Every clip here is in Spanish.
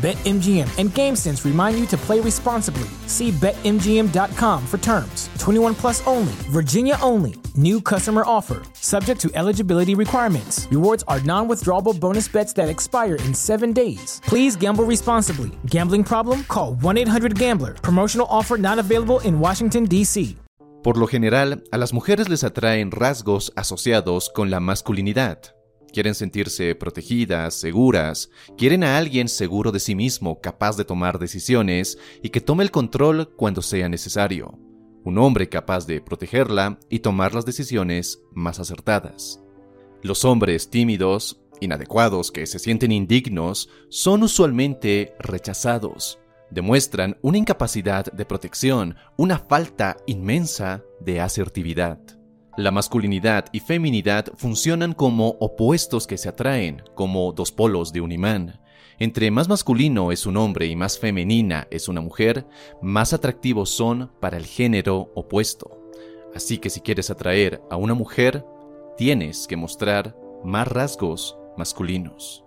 BetMGM and GameSense remind you to play responsibly. See BetMGM.com for terms. 21 plus only, Virginia only. New customer offer, subject to eligibility requirements. Rewards are non withdrawable bonus bets that expire in seven days. Please gamble responsibly. Gambling problem? Call 1 800 Gambler. Promotional offer not available in Washington, D.C. Por lo general, a las mujeres les atraen rasgos asociados con la masculinidad. Quieren sentirse protegidas, seguras, quieren a alguien seguro de sí mismo, capaz de tomar decisiones y que tome el control cuando sea necesario. Un hombre capaz de protegerla y tomar las decisiones más acertadas. Los hombres tímidos, inadecuados, que se sienten indignos, son usualmente rechazados. Demuestran una incapacidad de protección, una falta inmensa de asertividad. La masculinidad y feminidad funcionan como opuestos que se atraen, como dos polos de un imán. Entre más masculino es un hombre y más femenina es una mujer, más atractivos son para el género opuesto. Así que si quieres atraer a una mujer, tienes que mostrar más rasgos masculinos.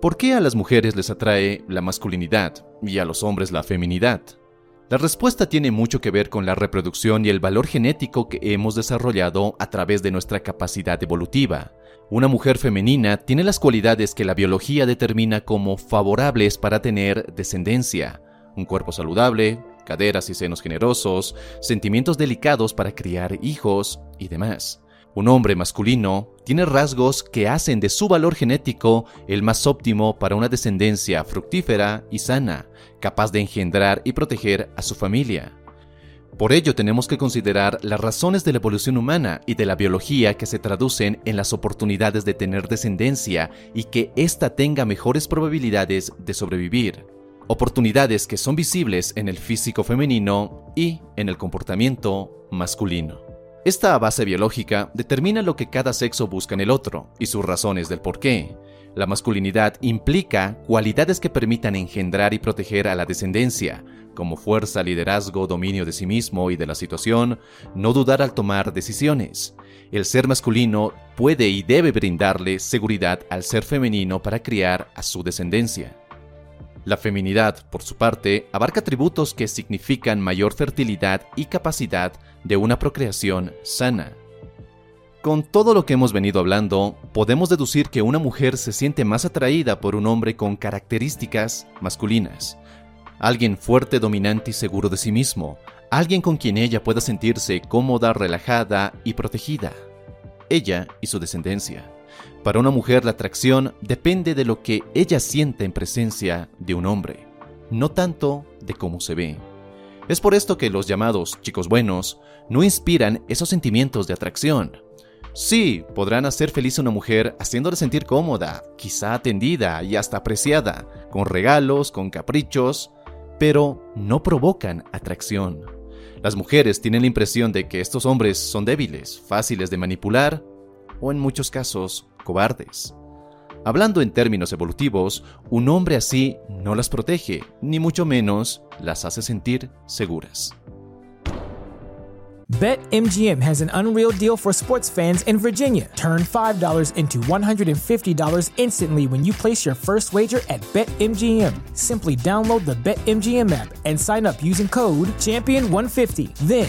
¿Por qué a las mujeres les atrae la masculinidad y a los hombres la feminidad? La respuesta tiene mucho que ver con la reproducción y el valor genético que hemos desarrollado a través de nuestra capacidad evolutiva. Una mujer femenina tiene las cualidades que la biología determina como favorables para tener descendencia, un cuerpo saludable, caderas y senos generosos, sentimientos delicados para criar hijos y demás. Un hombre masculino tiene rasgos que hacen de su valor genético el más óptimo para una descendencia fructífera y sana, capaz de engendrar y proteger a su familia. Por ello tenemos que considerar las razones de la evolución humana y de la biología que se traducen en las oportunidades de tener descendencia y que ésta tenga mejores probabilidades de sobrevivir. Oportunidades que son visibles en el físico femenino y en el comportamiento masculino. Esta base biológica determina lo que cada sexo busca en el otro y sus razones del por qué. La masculinidad implica cualidades que permitan engendrar y proteger a la descendencia, como fuerza, liderazgo, dominio de sí mismo y de la situación, no dudar al tomar decisiones. El ser masculino puede y debe brindarle seguridad al ser femenino para criar a su descendencia. La feminidad, por su parte, abarca atributos que significan mayor fertilidad y capacidad de una procreación sana. Con todo lo que hemos venido hablando, podemos deducir que una mujer se siente más atraída por un hombre con características masculinas. Alguien fuerte, dominante y seguro de sí mismo. Alguien con quien ella pueda sentirse cómoda, relajada y protegida. Ella y su descendencia. Para una mujer la atracción depende de lo que ella sienta en presencia de un hombre, no tanto de cómo se ve. Es por esto que los llamados chicos buenos no inspiran esos sentimientos de atracción. Sí, podrán hacer feliz a una mujer haciéndole sentir cómoda, quizá atendida y hasta apreciada, con regalos, con caprichos, pero no provocan atracción. Las mujeres tienen la impresión de que estos hombres son débiles, fáciles de manipular o en muchos casos cobardes. Hablando en términos evolutivos, un hombre así no las protege, ni mucho menos las hace sentir seguras. BetMGM has an unreal deal for sports fans in Virginia. Turn $5 into $150 instantly when you place your first wager at BetMGM. Simply download the BetMGM app and sign up using code Champion150. Then,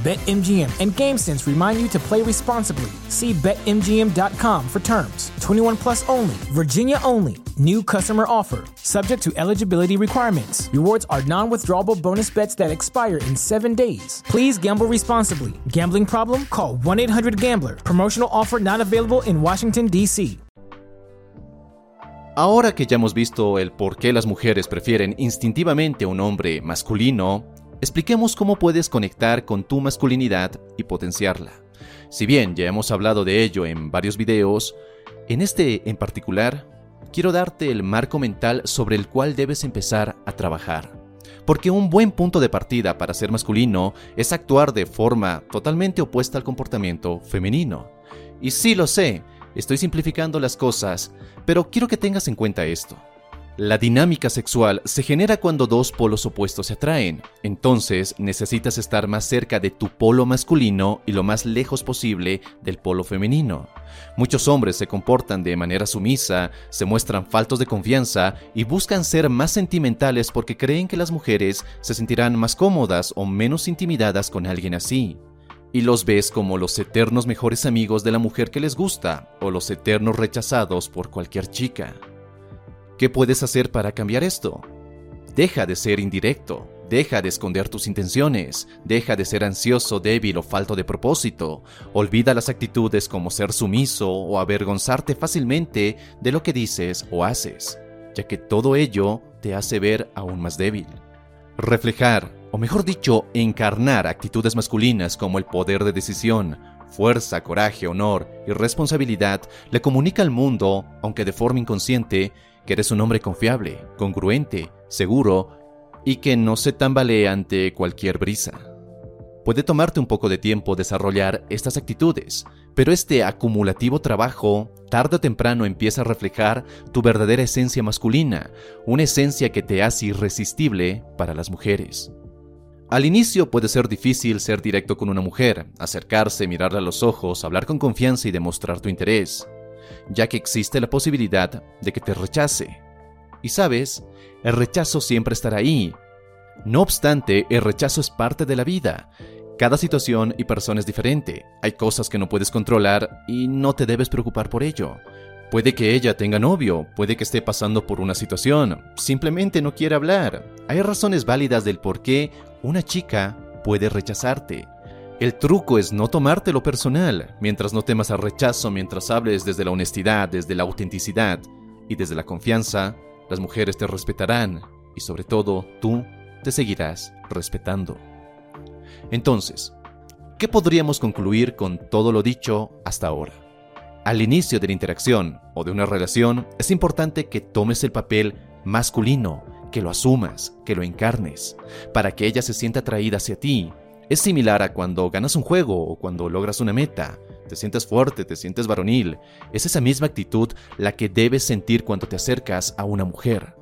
BetMGM and GameSense remind you to play responsibly. See BetMGM.com for terms. 21 plus only, Virginia only. New customer offer, subject to eligibility requirements. Rewards are non withdrawable bonus bets that expire in seven days. Please gamble responsibly. Gambling problem? Call 1 800 Gambler. Promotional offer not available in Washington, D.C. Ahora que ya hemos visto el por qué las mujeres prefieren instintivamente un hombre masculino, expliquemos cómo puedes conectar con tu masculinidad y potenciarla. Si bien ya hemos hablado de ello en varios videos, en este en particular, quiero darte el marco mental sobre el cual debes empezar a trabajar. Porque un buen punto de partida para ser masculino es actuar de forma totalmente opuesta al comportamiento femenino. Y sí lo sé, estoy simplificando las cosas, pero quiero que tengas en cuenta esto. La dinámica sexual se genera cuando dos polos opuestos se atraen, entonces necesitas estar más cerca de tu polo masculino y lo más lejos posible del polo femenino. Muchos hombres se comportan de manera sumisa, se muestran faltos de confianza y buscan ser más sentimentales porque creen que las mujeres se sentirán más cómodas o menos intimidadas con alguien así y los ves como los eternos mejores amigos de la mujer que les gusta o los eternos rechazados por cualquier chica. ¿Qué puedes hacer para cambiar esto? Deja de ser indirecto, deja de esconder tus intenciones, deja de ser ansioso, débil o falto de propósito, olvida las actitudes como ser sumiso o avergonzarte fácilmente de lo que dices o haces, ya que todo ello te hace ver aún más débil. Reflejar, o mejor dicho, encarnar actitudes masculinas como el poder de decisión, fuerza, coraje, honor y responsabilidad le comunica al mundo, aunque de forma inconsciente, que eres un hombre confiable, congruente, seguro y que no se tambalea ante cualquier brisa. Puede tomarte un poco de tiempo desarrollar estas actitudes, pero este acumulativo trabajo tarde o temprano empieza a reflejar tu verdadera esencia masculina, una esencia que te hace irresistible para las mujeres. Al inicio puede ser difícil ser directo con una mujer, acercarse, mirarla a los ojos, hablar con confianza y demostrar tu interés ya que existe la posibilidad de que te rechace. Y sabes, el rechazo siempre estará ahí. No obstante, el rechazo es parte de la vida. Cada situación y persona es diferente. Hay cosas que no puedes controlar y no te debes preocupar por ello. Puede que ella tenga novio, puede que esté pasando por una situación, simplemente no quiere hablar. Hay razones válidas del por qué una chica puede rechazarte. El truco es no tomártelo personal, mientras no temas al rechazo, mientras hables desde la honestidad, desde la autenticidad y desde la confianza, las mujeres te respetarán y sobre todo tú te seguirás respetando. Entonces, ¿qué podríamos concluir con todo lo dicho hasta ahora? Al inicio de la interacción o de una relación es importante que tomes el papel masculino, que lo asumas, que lo encarnes, para que ella se sienta atraída hacia ti es similar a cuando ganas un juego o cuando logras una meta. Te sientes fuerte, te sientes varonil. Es esa misma actitud la que debes sentir cuando te acercas a una mujer.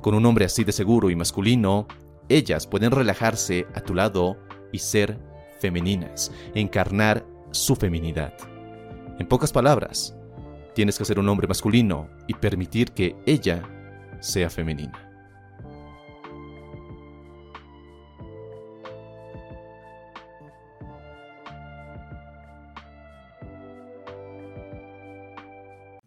Con un hombre así de seguro y masculino, ellas pueden relajarse a tu lado y ser femeninas, encarnar su feminidad. En pocas palabras, tienes que ser un hombre masculino y permitir que ella sea femenina.